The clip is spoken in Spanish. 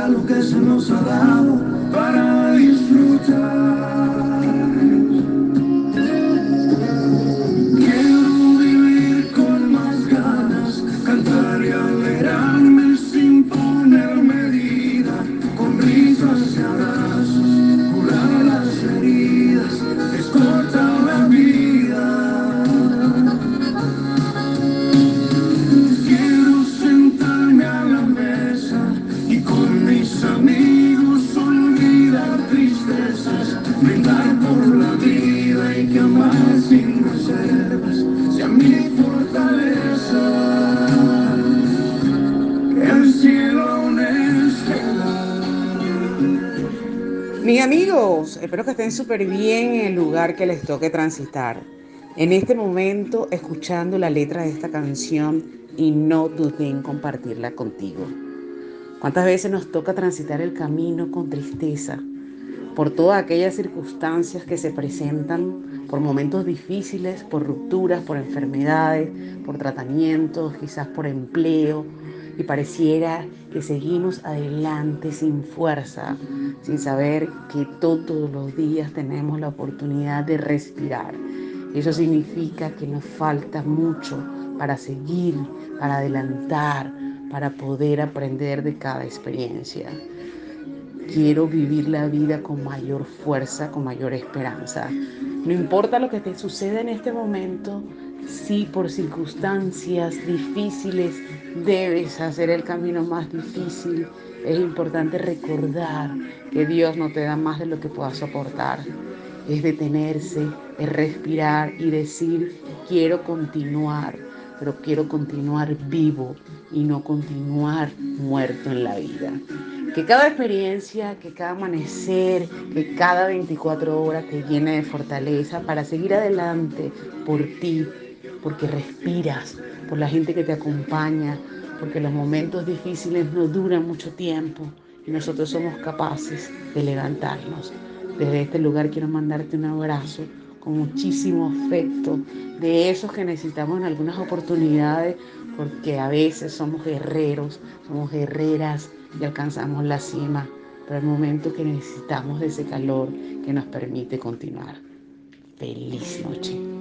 regalo que se nos ha dado para disfrutar. Quiero vivir con más ganas, cantar y alegrarme sin poner medida, con risas y abrazos, curar las heridas, Mis amigos, espero que estén súper bien en el lugar que les toque transitar. En este momento, escuchando la letra de esta canción y no dudé en compartirla contigo. ¿Cuántas veces nos toca transitar el camino con tristeza por todas aquellas circunstancias que se presentan, por momentos difíciles, por rupturas, por enfermedades, por tratamientos, quizás por empleo, y pareciera que seguimos adelante sin fuerza, sin saber que todos los días tenemos la oportunidad de respirar. Eso significa que nos falta mucho para seguir, para adelantar, para poder aprender de cada experiencia. Quiero vivir la vida con mayor fuerza, con mayor esperanza. No importa lo que te suceda en este momento, si por circunstancias difíciles debes hacer el camino más difícil, es importante recordar que Dios no te da más de lo que puedas soportar. Es detenerse, es respirar y decir, quiero continuar, pero quiero continuar vivo y no continuar muerto en la vida. Que cada experiencia, que cada amanecer, que cada 24 horas te llene de fortaleza para seguir adelante por ti, porque respiras, por la gente que te acompaña, porque los momentos difíciles no duran mucho tiempo y nosotros somos capaces de levantarnos. Desde este lugar quiero mandarte un abrazo con muchísimo afecto, de esos que necesitamos en algunas oportunidades, porque a veces somos guerreros, somos guerreras y alcanzamos la cima, pero el momento que necesitamos de ese calor que nos permite continuar. Feliz noche.